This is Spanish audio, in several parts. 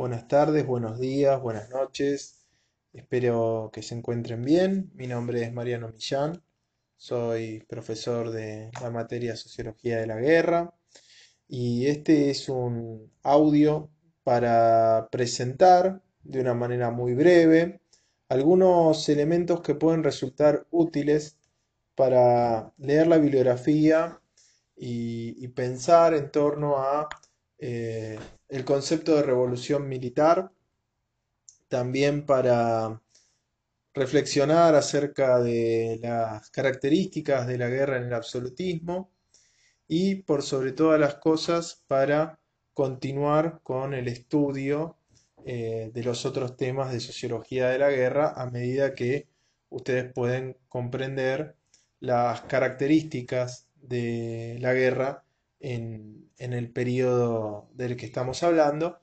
buenas tardes, buenos días, buenas noches. Espero que se encuentren bien. Mi nombre es Mariano Millán. Soy profesor de la materia Sociología de la Guerra. Y este es un audio para presentar de una manera muy breve algunos elementos que pueden resultar útiles para leer la bibliografía y, pensar en torno a eh, el concepto de revolución militar, también para reflexionar acerca de las características de la guerra en el absolutismo y por sobre todas las cosas para continuar con el estudio eh, de los otros temas de sociología de la guerra a medida que ustedes pueden comprender las características de la guerra en, el periodo del que estamos hablando,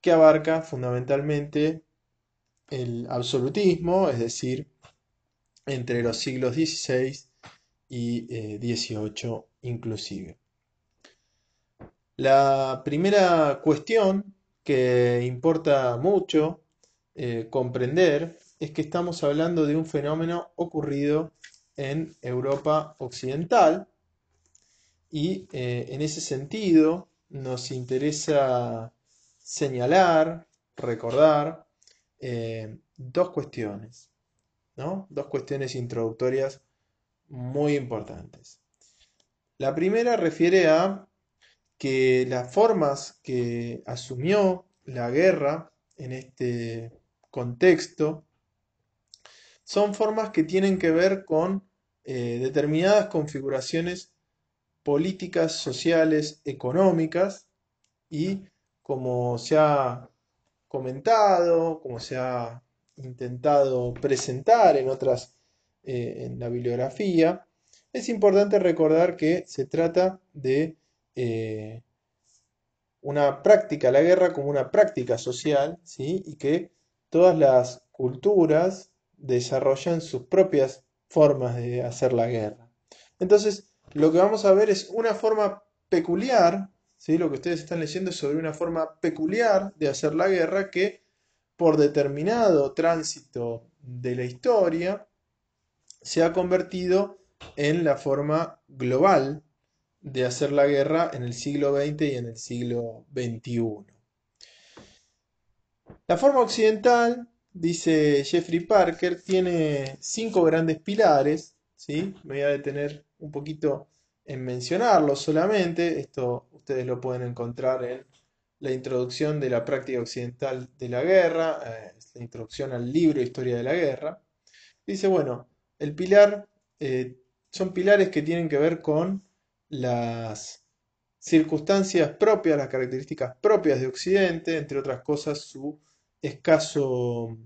que abarca fundamentalmente el absolutismo, es decir, entre los siglos XVI y XVIII eh, inclusive. La primera cuestión que importa mucho eh, comprender es que estamos hablando de un fenómeno ocurrido en Europa Occidental, y eh, en ese sentido nos interesa señalar, recordar eh, dos cuestiones, ¿no? Dos cuestiones introductorias muy importantes. La primera refiere a que las formas que asumió la guerra en este contexto son formas que tienen que ver con eh, determinadas configuraciones políticas sociales, económicas y como se ha comentado, como se ha intentado presentar en otras, eh, en la bibliografía, es importante recordar que se trata de eh, una práctica, la guerra como una práctica social, ¿sí? y que todas las culturas desarrollan sus propias formas de hacer la guerra. Entonces, lo que vamos a ver es una forma peculiar, ¿sí? lo que ustedes están leyendo es sobre una forma peculiar de hacer la guerra que por determinado tránsito de la historia se ha convertido en la forma global de hacer la guerra en el siglo XX y en el siglo XXI. La forma occidental, dice Jeffrey Parker, tiene cinco grandes pilares, ¿sí? me voy a detener un poquito en mencionarlo solamente. Esto ustedes lo pueden encontrar en la introducción de la práctica occidental de la guerra, eh, la introducción al libro Historia de la Guerra. Dice, bueno, el pilar eh, son pilares que tienen que ver con las circunstancias propias, las características propias de Occidente, entre otras cosas su escaso,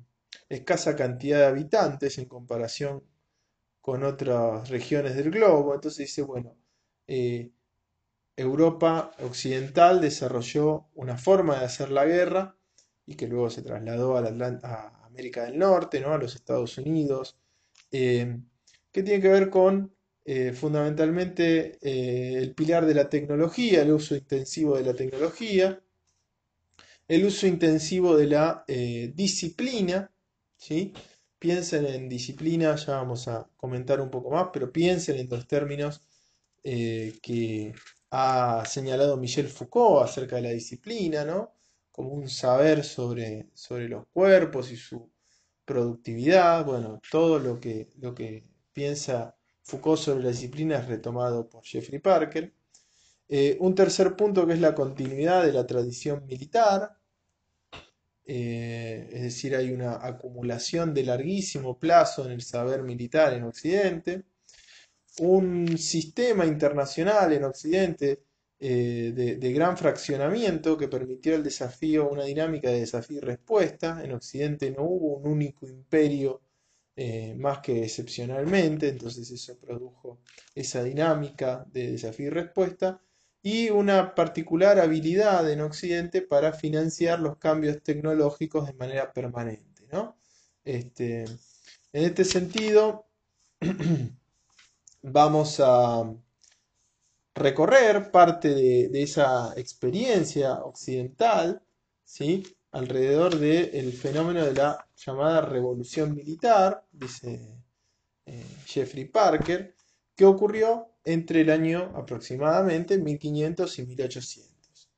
escasa cantidad de habitantes en comparación con otras regiones del globo. Entonces dice, bueno, eh, Europa occidental desarrolló una forma de hacer la guerra y que luego se trasladó a, América del Norte, ¿no? a los Estados Unidos, eh, que tiene que ver con eh, fundamentalmente el pilar de la tecnología, el uso intensivo de la tecnología, el uso intensivo de la disciplina, ¿sí? Piensen en disciplina, ya vamos a comentar un poco más, pero piensen en los términos eh, que ha señalado Michel Foucault acerca de la disciplina, ¿no? Como un saber sobre, sobre los cuerpos y su productividad, bueno, todo lo que, lo que piensa Foucault sobre la disciplina es retomado por Jeffrey Parker. Eh, un tercer punto que es la continuidad de la tradición militar, eh, es decir, hay una acumulación de larguísimo plazo en el saber militar en Occidente, un sistema internacional en Occidente eh, de, gran fraccionamiento que permitió el desafío, una dinámica de desafío y respuesta. En Occidente no hubo un único imperio eh, más que excepcionalmente, entonces eso produjo esa dinámica de desafío y respuesta y una particular habilidad en Occidente para financiar los cambios tecnológicos de manera permanente. ¿no? Este, en este sentido, vamos a recorrer parte de, esa experiencia occidental, ¿sí? alrededor del fenómeno de la llamada revolución militar, dice eh, Jeffrey Parker, que ocurrió entre el año aproximadamente 1500 y 1800.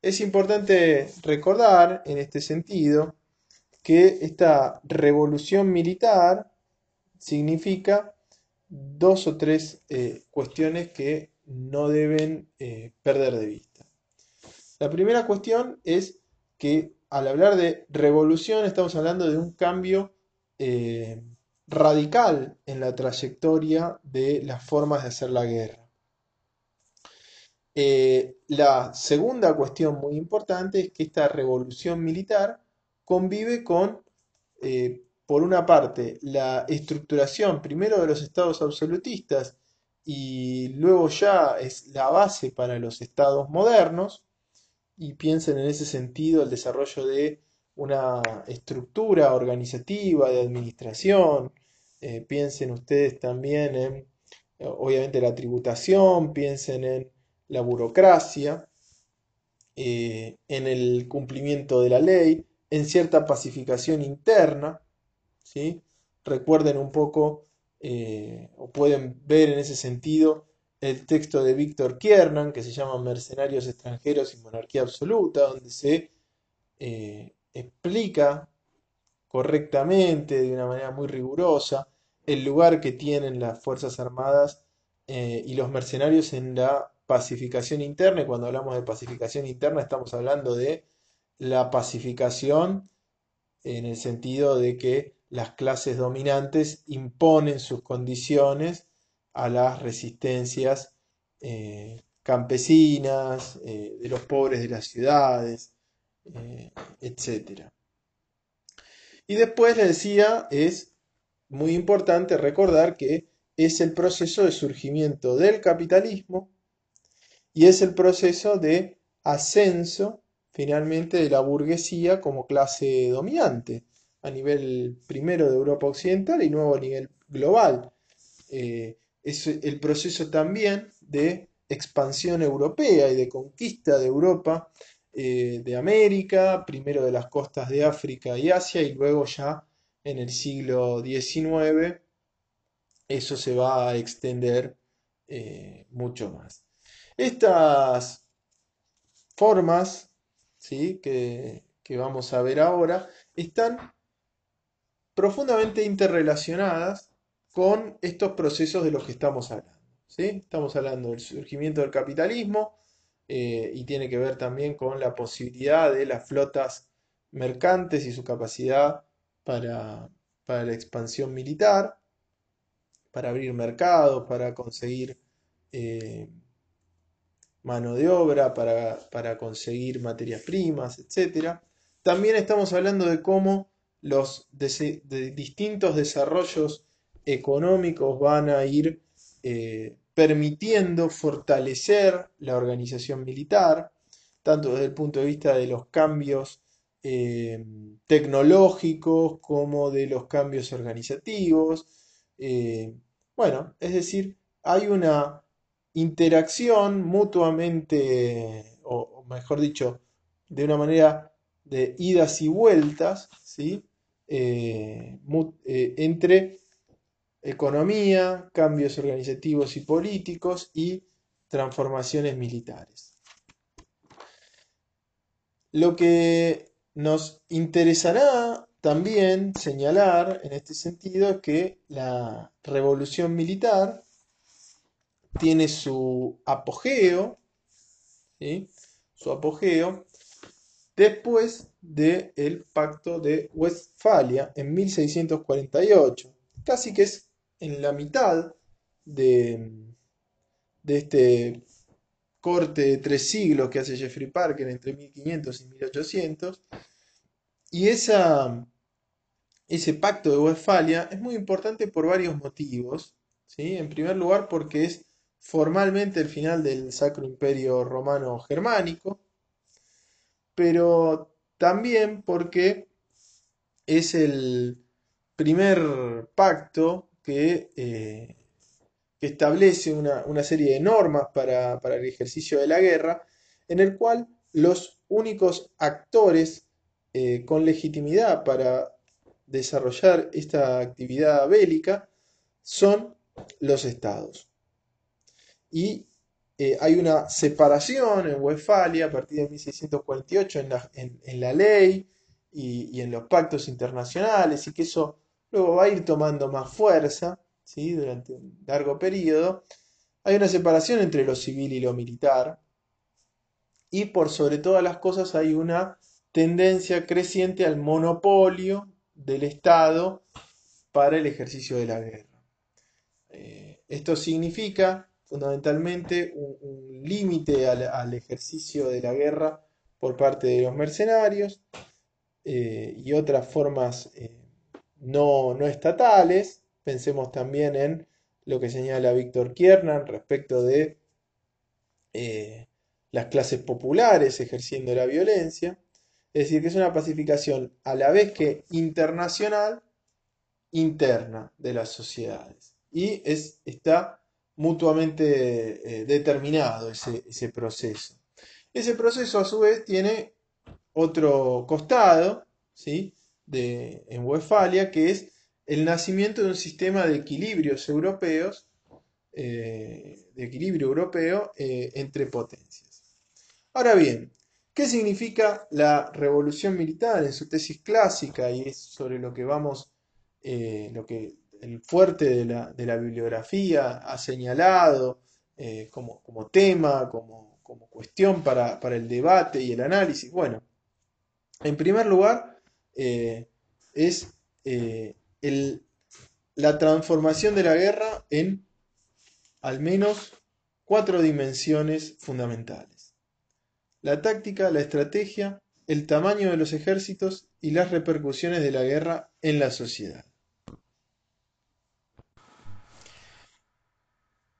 Es importante recordar en este sentido que esta revolución militar significa dos o tres eh, cuestiones que no deben eh, perder de vista. La primera cuestión es que al hablar de revolución estamos hablando de un cambio eh, radical en la trayectoria de las formas de hacer la guerra. la segunda cuestión muy importante es que esta revolución militar convive con por una parte, la estructuración primero de los estados absolutistas y luego ya es la base para los estados modernos, y piensen en ese sentido el desarrollo de una estructura organizativa de administración, eh, piensen ustedes también en, obviamente, la tributación, piensen en la burocracia, eh, en el cumplimiento de la ley, en cierta pacificación interna, Recuerden un poco, eh, o pueden ver en ese sentido, el texto de Víctor Kiernan, que se llama Mercenarios extranjeros y monarquía absoluta, donde se eh, explica correctamente, de una manera muy rigurosa, el lugar que tienen las Fuerzas Armadas eh, y los mercenarios en la pacificación interna. Y cuando hablamos de pacificación interna estamos hablando de la pacificación en el sentido de que las clases dominantes imponen sus condiciones a las resistencias eh, campesinas, eh, de los pobres de las ciudades, eh, etc. Y después le decía, es muy importante recordar que es el proceso de surgimiento del capitalismo y es el proceso de ascenso finalmente de la burguesía como clase dominante a nivel primero de Europa Occidental y luego a nivel global. Eh, es el proceso también de expansión europea y de conquista de Europa, eh, de América, primero de las costas de África y Asia y luego ya en el siglo XIX eso se va a extender eh, mucho más. Estas formas ¿sí? que, que vamos a ver ahora están profundamente interrelacionadas con estos procesos de los que estamos hablando. ¿sí? Estamos hablando del surgimiento del capitalismo eh, y tiene que ver también con la posibilidad de las flotas mercantes y su capacidad para, la expansión militar, para abrir mercados, para conseguir eh, mano de obra, para, para conseguir materias primas, etc. También estamos hablando de cómo los distintos desarrollos económicos van a ir eh, permitiendo fortalecer la organización militar, tanto desde el punto de vista de los cambios eh, tecnológicos como de los cambios organizativos. Eh, bueno, es decir, hay una interacción mutuamente, o mejor dicho, de una manera de idas y vueltas, ¿sí? Eh, entre economía, cambios organizativos y políticos y transformaciones militares. Lo que nos interesará también señalar en este sentido es que la revolución militar tiene su apogeo, su apogeo después del Pacto de Westfalia en 1648. Casi que es en la mitad de, de este corte de tres siglos que hace Jeffrey Parker entre 1500 y 1800. Y esa, ese pacto de Westfalia es muy importante por varios motivos. ¿sí? En primer lugar porque es formalmente el final del Sacro Imperio Romano Germánico pero también porque es el primer pacto que, eh, establece una, serie de normas para, el ejercicio de la guerra, en el cual los únicos actores eh, con legitimidad para desarrollar esta actividad bélica son los estados. Y eh, hay una separación en Westfalia a partir de 1648 en la, ley y, en los pactos internacionales y que eso luego va a ir tomando más fuerza durante un largo periodo. Hay una separación entre lo civil y lo militar y por sobre todas las cosas hay una tendencia creciente al monopolio del Estado para el ejercicio de la guerra. Eh, esto significa fundamentalmente un, límite al, ejercicio de la guerra por parte de los mercenarios eh, y otras formas eh, no, no, estatales. Pensemos también en lo que señala Víctor Kiernan respecto de las clases populares ejerciendo la violencia. Es decir, que es una pacificación a la vez que internacional, interna de las sociedades. Y es, está mutuamente eh, determinado ese, proceso. Ese proceso a su vez tiene otro costado, ¿sí? De, en Westfalia, que es el nacimiento de un sistema de equilibrios europeos, eh, de equilibrio europeo eh, entre potencias. Ahora bien, ¿Qué significa la revolución militar en su tesis clásica? Y es sobre lo que vamos, eh, lo que el fuerte de la, bibliografía ha señalado eh, como, tema, como, cuestión para, el debate y el análisis. Bueno, en primer lugar, eh, es la transformación de la guerra en al menos cuatro dimensiones fundamentales la táctica, la estrategia, el tamaño de los ejércitos y las repercusiones de la guerra en la sociedad.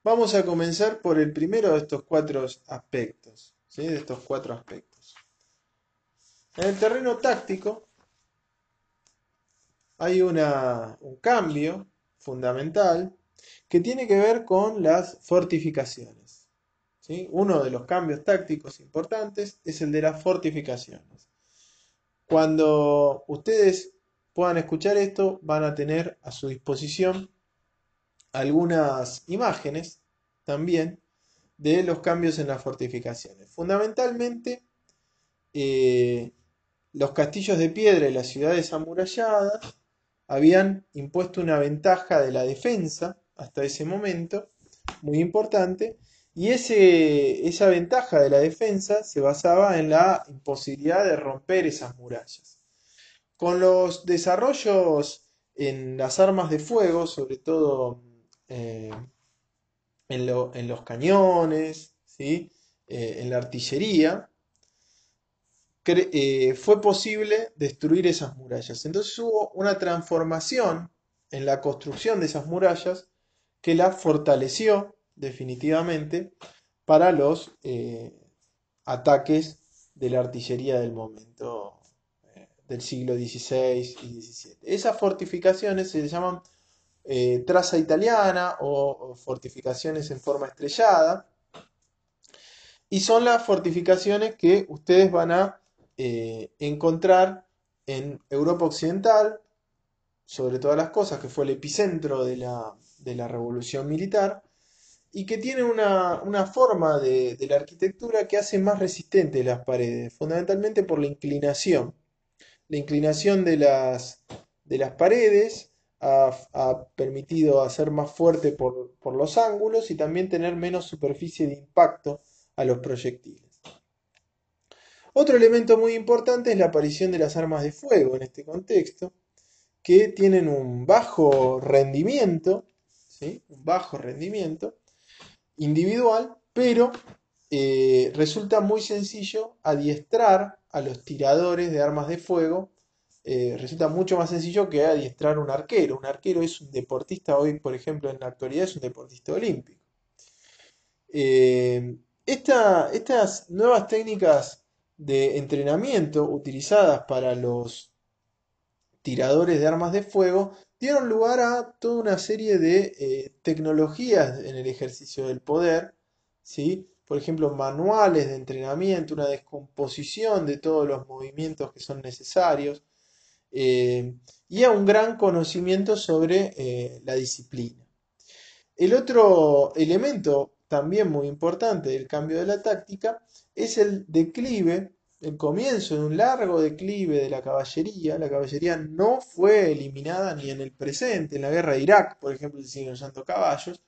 Vamos a comenzar por el primero de estos cuatro aspectos. De estos cuatro aspectos. En el terreno táctico hay un cambio fundamental que tiene que ver con las fortificaciones. Uno de los cambios tácticos importantes es el de las fortificaciones. Cuando ustedes puedan escuchar esto, van a tener a su disposición algunas imágenes también de los cambios en las fortificaciones. Fundamentalmente, eh, los castillos de piedra y las ciudades amuralladas habían impuesto una ventaja de la defensa hasta ese momento, muy importante, y ese, esa ventaja de la defensa se basaba en la imposibilidad de romper esas murallas. Con los desarrollos en las armas de fuego, sobre todo eh, en, los cañones, ¿sí? Eh, en la artillería, eh, fue posible destruir esas murallas. Entonces hubo una transformación en la construcción de esas murallas que la fortaleció definitivamente para los eh, ataques de la artillería del momento eh, del siglo XVI y XVII. Esas fortificaciones se llaman traza italiana o, fortificaciones en forma estrellada y son las fortificaciones que ustedes van a encontrar en Europa Occidental, sobre todas las cosas, que fue el epicentro de la, de la revolución militar, y que tiene una, forma de, la arquitectura que hace más resistente las paredes, fundamentalmente por la inclinación. La inclinación de las, de las paredes ha, permitido hacer más fuerte por, por los ángulos y también tener menos superficie de impacto a los proyectiles. Otro elemento muy importante es la aparición de las armas de fuego en este contexto, que tienen un bajo rendimiento, ¿sí? un bajo rendimiento, individual, pero eh, resulta muy sencillo adiestrar a los tiradores de armas de fuego. Eh, resulta mucho más sencillo que adiestrar un arquero. Un arquero es un deportista, hoy por ejemplo en la actualidad es un deportista olímpico. Eh, estas nuevas técnicas de entrenamiento utilizadas para los tiradores de armas de fuego dieron lugar a toda una serie de eh, tecnologías en el ejercicio del poder, ¿sí? por ejemplo, manuales de entrenamiento, una descomposición de todos los movimientos que son necesarios eh, y a un gran conocimiento sobre eh, la disciplina. El otro elemento también muy importante del cambio de la táctica es el declive, el comienzo de un largo declive de la caballería. La caballería no fue eliminada ni en el presente, en la guerra de Irak, por ejemplo, se siguen usando caballos,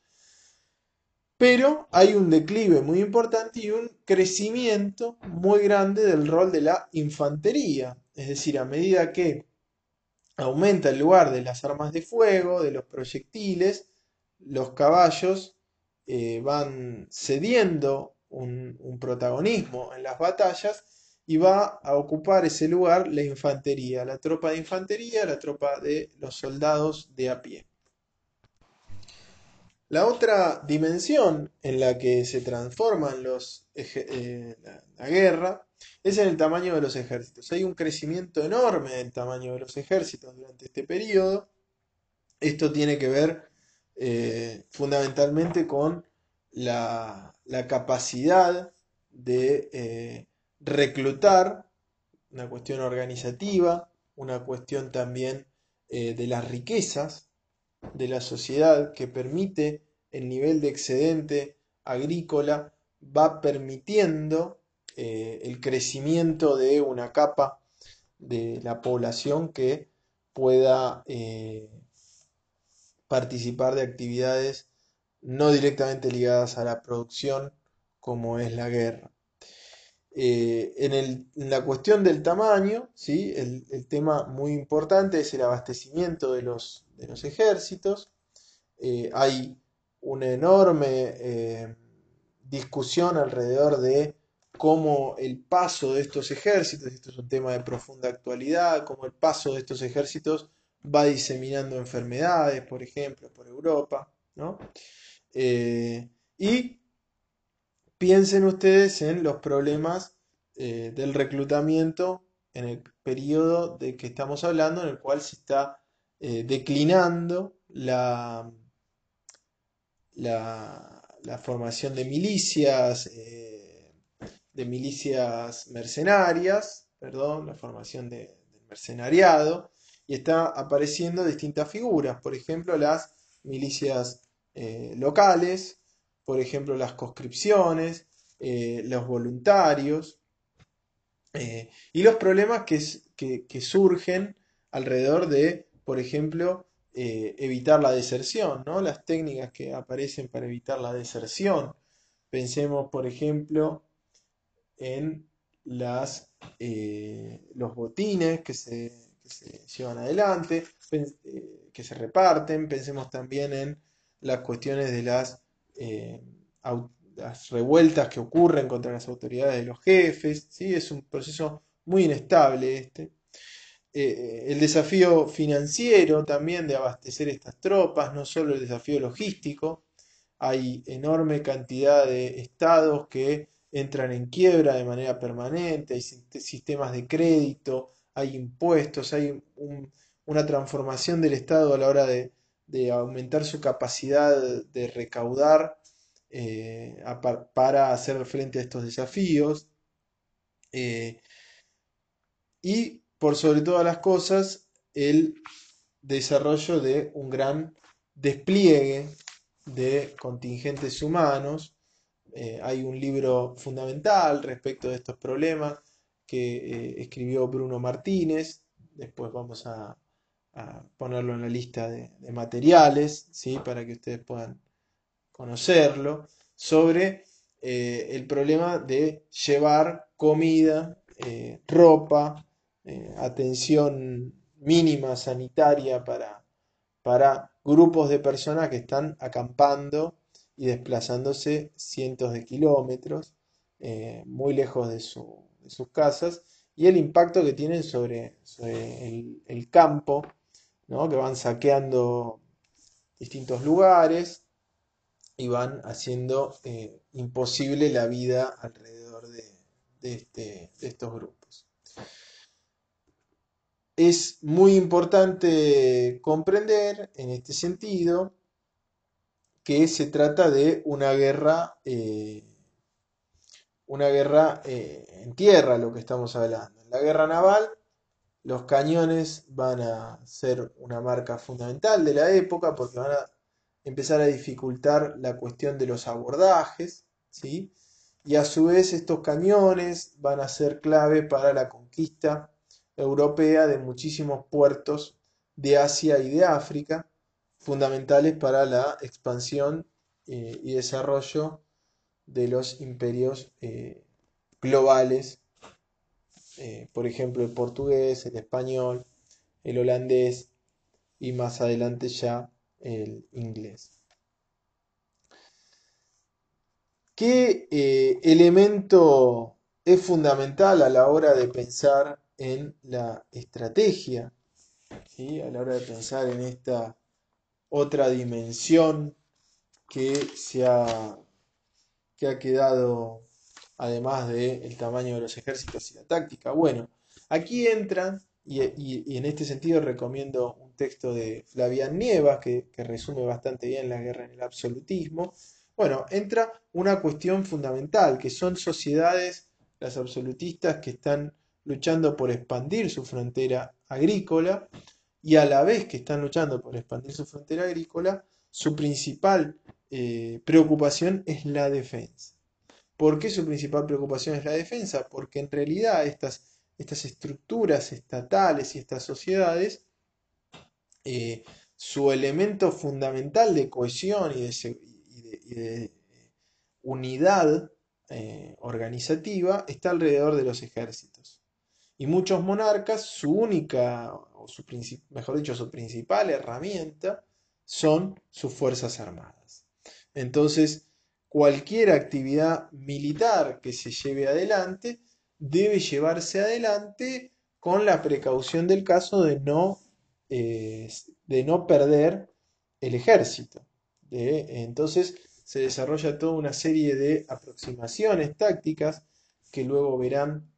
pero hay un declive muy importante y un crecimiento muy grande del rol de la infantería. Es decir, a medida que aumenta el lugar de las armas de fuego, de los proyectiles, los caballos eh, van cediendo un, protagonismo en las batallas y va a ocupar ese lugar la infantería, la tropa de infantería, la tropa de los soldados de a pie. La otra dimensión en la que se transforman los, eh, la, guerra es en el tamaño de los ejércitos. Hay un crecimiento enorme del tamaño de los ejércitos durante este periodo. Esto tiene que ver eh, fundamentalmente con la, capacidad de eh, reclutar, una cuestión organizativa, una cuestión también de las riquezas de la sociedad que permite el nivel de excedente agrícola va permitiendo eh, el crecimiento de una capa de la población que pueda eh, participar de actividades no directamente ligadas a la producción como es la guerra. Eh, en, la cuestión del tamaño, ¿sí? el, tema muy importante es el abastecimiento de los, de los ejércitos. Eh, hay una enorme eh, discusión alrededor de cómo el paso de estos ejércitos, esto es un tema de profunda actualidad, cómo el paso de estos ejércitos va diseminando enfermedades, por ejemplo, por Europa. y Piensen ustedes en los problemas eh, del reclutamiento en el periodo de que estamos hablando, en el cual se está eh, declinando la, la, formación de milicias, eh, de milicias mercenarias, perdón, la formación de, del mercenariado, y está apareciendo distintas figuras, por ejemplo, las milicias locales, por ejemplo, las conscripciones, eh, los voluntarios eh, y los problemas que, surgen alrededor de, por ejemplo, eh, evitar la deserción, ¿no? las técnicas que aparecen para evitar la deserción. Pensemos, por ejemplo, en las, los botines que se, que se, llevan adelante, que se reparten, pensemos también en las cuestiones de las eh, las revueltas que ocurren contra las autoridades de los jefes, ¿sí? es un proceso muy inestable este. Eh, el desafío financiero también de abastecer estas tropas, no solo el desafío logístico, hay enorme cantidad de estados que entran en quiebra de manera permanente, hay sistemas de crédito, hay impuestos, hay una transformación del Estado a la hora de, de aumentar su capacidad de recaudar eh, para hacer frente a estos desafíos. Eh, y por sobre todas las cosas, el desarrollo de un gran despliegue de contingentes humanos. Eh, hay un libro fundamental respecto de estos problemas que escribió Bruno Martínez. Después vamos a, ponerlo en la lista de, materiales, ¿sí? para que ustedes puedan conocerlo, sobre eh, el problema de llevar comida, eh, ropa, eh, atención mínima sanitaria para, para grupos de personas que están acampando y desplazándose cientos de kilómetros muy lejos de, sus casas y el impacto que tienen sobre, el, campo, que van saqueando distintos lugares y van haciendo eh, imposible la vida alrededor este, de, estos grupos. Es muy importante comprender en este sentido que se trata de una guerra eh, una guerra eh, en tierra, lo que estamos hablando. En la guerra naval, los cañones van a ser una marca fundamental de la época porque van a empezar a dificultar la cuestión de los abordajes, ¿sí? Y a su vez estos cañones van a ser clave para la conquista europea de muchísimos puertos de Asia y de África, fundamentales para la expansión eh, y desarrollo de los imperios eh, globales, eh, por ejemplo el portugués, el español, el holandés y más adelante ya el inglés. ¿Qué elemento es fundamental a la hora de pensar en la estrategia? A la hora de pensar en esta otra dimensión que se ha, que ha quedado además del tamaño de los ejércitos y la táctica. Bueno, aquí entra, y, en este sentido recomiendo un texto de Flavian Nievas que, que resume bastante bien la guerra en el absolutismo. Bueno, entra una cuestión fundamental, que son sociedades, las absolutistas, que están luchando por expandir su frontera agrícola y a la vez que están luchando por expandir su frontera agrícola, su principal eh, preocupación es la defensa. ¿Por qué su principal preocupación es la defensa? Porque en realidad estas, estructuras estatales y estas sociedades, eh, su elemento fundamental de cohesión y de, unidad eh, organizativa está alrededor de los ejércitos. Y muchos monarcas, su única su mejor dicho, su principal herramienta son sus fuerzas armadas. Entonces, cualquier actividad militar que se lleve adelante debe llevarse adelante con la precaución del caso de no, eh, de no perder el ejército. entonces se desarrolla toda una serie de aproximaciones tácticas que luego verán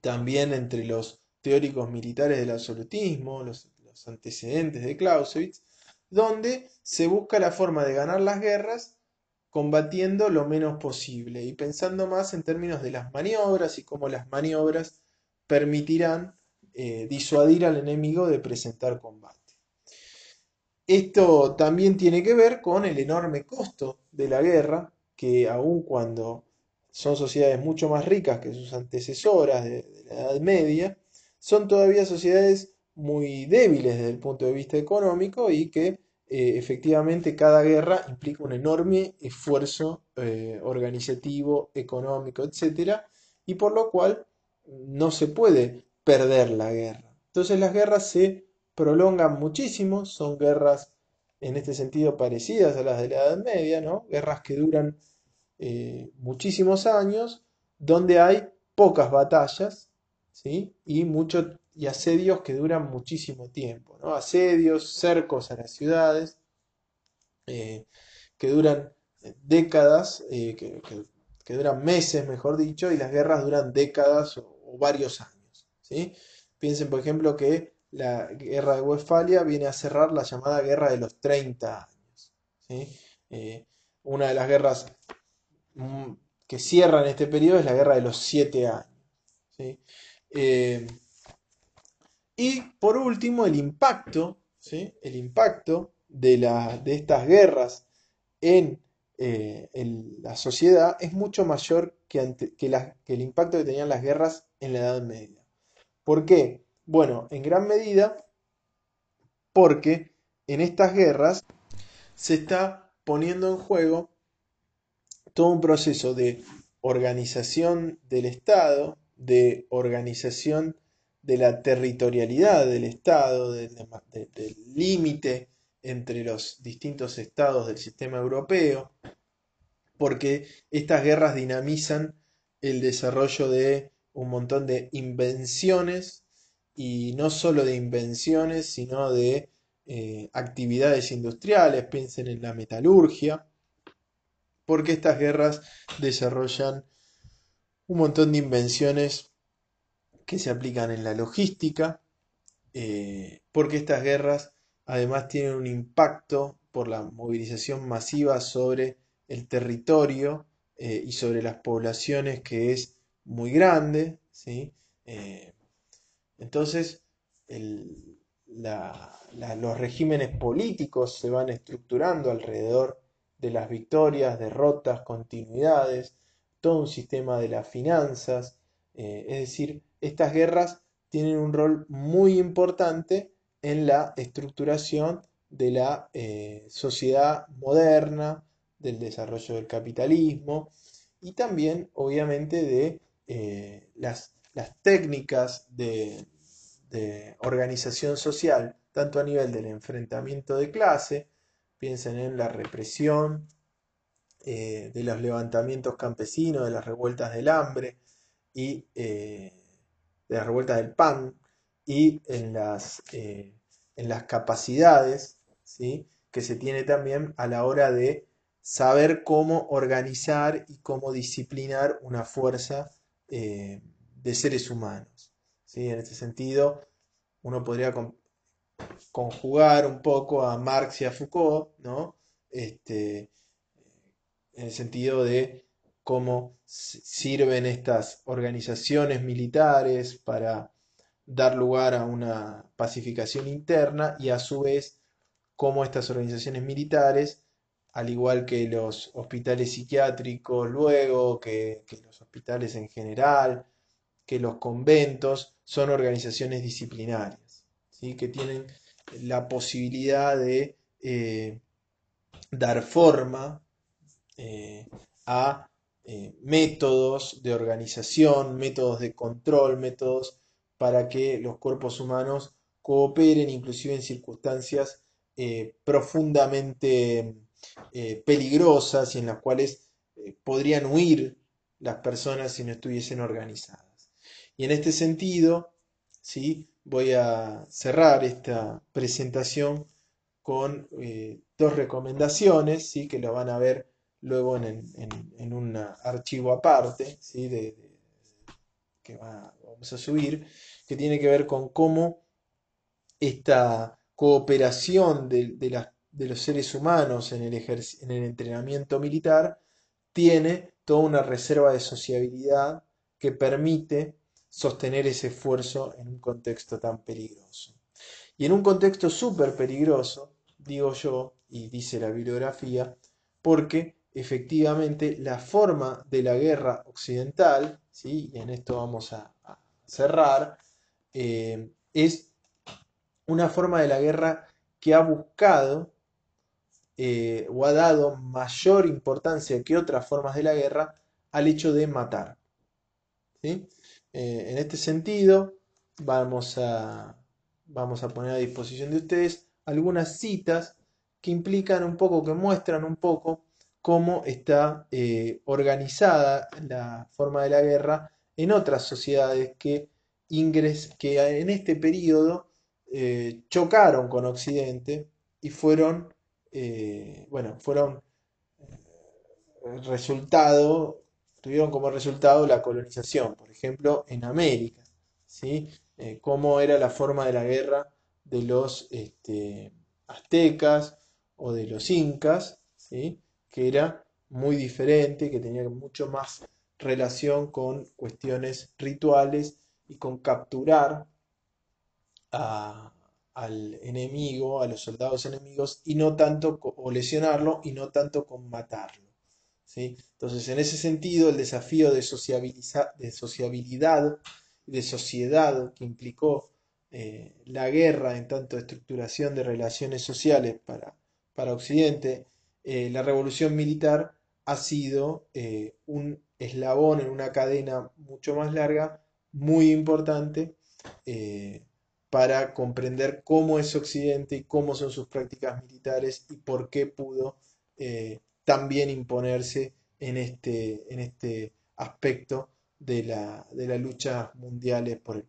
también entre los teóricos militares del absolutismo, los, antecedentes de Clausewitz, donde se busca la forma de ganar las guerras combatiendo lo menos posible y pensando más en términos de las maniobras y cómo las maniobras permitirán eh, disuadir al enemigo de presentar combate. Esto también tiene que ver con el enorme costo de la guerra, que aun cuando son sociedades mucho más ricas que sus antecesoras de la Edad Media, son todavía sociedades muy débiles desde el punto de vista económico y que eh, efectivamente cada guerra implica un enorme esfuerzo eh, organizativo, económico, etc. Y por lo cual no se puede perder la guerra. Entonces las guerras se prolongan muchísimo, son guerras en este sentido parecidas a las de la Edad Media, ¿no? Guerras que duran eh, muchísimos años, donde hay pocas batallas y, mucho, y asedios que duran muchísimo tiempo, ¿no? Asedios, cercos a las ciudades, eh, que duran décadas, eh, que, duran meses, mejor dicho, y las guerras duran décadas o, varios años, ¿sí? Piensen, por ejemplo, que la guerra de Westfalia viene a cerrar la llamada guerra de los 30 años, eh, una de las guerras mm, que cierran este periodo es la guerra de los 7 años, ¿sí? Y por último, el impacto, el impacto de, de, estas guerras en, eh, la sociedad es mucho mayor que, que, el impacto que tenían las guerras en la Edad Media. ¿Por qué? Bueno, en gran medida porque en estas guerras se está poniendo en juego todo un proceso de organización del Estado, de organización de la territorialidad del Estado, del límite entre los distintos estados del sistema europeo, porque estas guerras dinamizan el desarrollo de un montón de invenciones y no solo de invenciones, sino de eh, actividades industriales, piensen en la metalurgia, porque estas guerras desarrollan un montón de invenciones que se aplican en la logística, eh, porque estas guerras además tienen un impacto por la movilización masiva sobre el territorio eh, y sobre las poblaciones que es muy grande, ¿sí? Eh, entonces, los regímenes políticos se van estructurando alrededor de las victorias, derrotas, continuidades, todo un sistema de las finanzas, es decir, estas guerras tienen un rol muy importante en la estructuración de la eh, sociedad moderna, del desarrollo del capitalismo y también obviamente de eh, las, técnicas de, organización social, tanto a nivel del enfrentamiento de clase, piensen en la represión eh, de los levantamientos campesinos, de las revueltas del hambre y de las revueltas del pan y en las, en las capacidades que se tiene también a la hora de saber cómo organizar y cómo disciplinar una fuerza eh, de seres humanos. ¿sí? En este sentido, uno podría conjugar un poco a Marx y a Foucault, ¿no? Este, en el sentido de cómo sirven estas organizaciones militares para dar lugar a una pacificación interna y a su vez cómo estas organizaciones militares, al igual que los hospitales psiquiátricos luego, que, los hospitales en general, que los conventos, son organizaciones disciplinarias, ¿sí? que tienen la posibilidad de eh, dar forma eh, a eh, métodos de organización, métodos de control, métodos para que los cuerpos humanos cooperen inclusive en circunstancias eh, profundamente eh, peligrosas y en las cuales podrían huir las personas si no estuviesen organizadas. Y en este sentido, ¿sí? voy a cerrar esta presentación con dos recomendaciones, ¿sí? que lo van a ver luego en, un archivo aparte, ¿sí? que vamos a subir, que tiene que ver con cómo esta cooperación de, los seres humanos en el, en el entrenamiento militar tiene toda una reserva de sociabilidad que permite sostener ese esfuerzo en un contexto tan peligroso. Y en un contexto súper peligroso, digo yo, y dice la bibliografía, porque efectivamente la forma de la guerra occidental, ¿sí? y en esto vamos a, cerrar, eh, es una forma de la guerra que ha buscado eh, o ha dado mayor importancia que otras formas de la guerra al hecho de matar. ¿sí? Eh, en este sentido, vamos a, vamos a poner a disposición de ustedes algunas citas que implican un poco, que muestran un poco cómo está eh, organizada la forma de la guerra en otras sociedades que, ingres, que en este periodo eh, chocaron con Occidente y fueron, eh, bueno, fueron resultado, tuvieron como resultado la colonización, por ejemplo, en América, ¿sí? cómo era la forma de la guerra de los este, aztecas o de los incas, ¿sí? Que era muy diferente, que tenía mucho más relación con cuestiones rituales y con capturar al enemigo, a los soldados enemigos, y no tanto, o lesionarlo, y no tanto con matarlo. ¿sí? Entonces, en ese sentido, el desafío de, de sociabilidad, de sociedad que implicó eh, la guerra en tanto estructuración de relaciones sociales para, para Occidente, eh, la revolución militar ha sido eh, un eslabón en una cadena mucho más larga, muy importante, para comprender cómo es Occidente y cómo son sus prácticas militares y por qué pudo eh, también imponerse en este, en este aspecto de la, de la lucha mundial por el